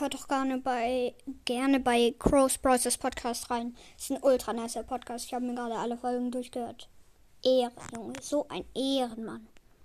hört doch gerne bei, gerne bei Crow's Process Podcast rein. Ist ein ultra nicer Podcast. Ich habe mir gerade alle Folgen durchgehört. Ehre, Junge. So ein Ehrenmann.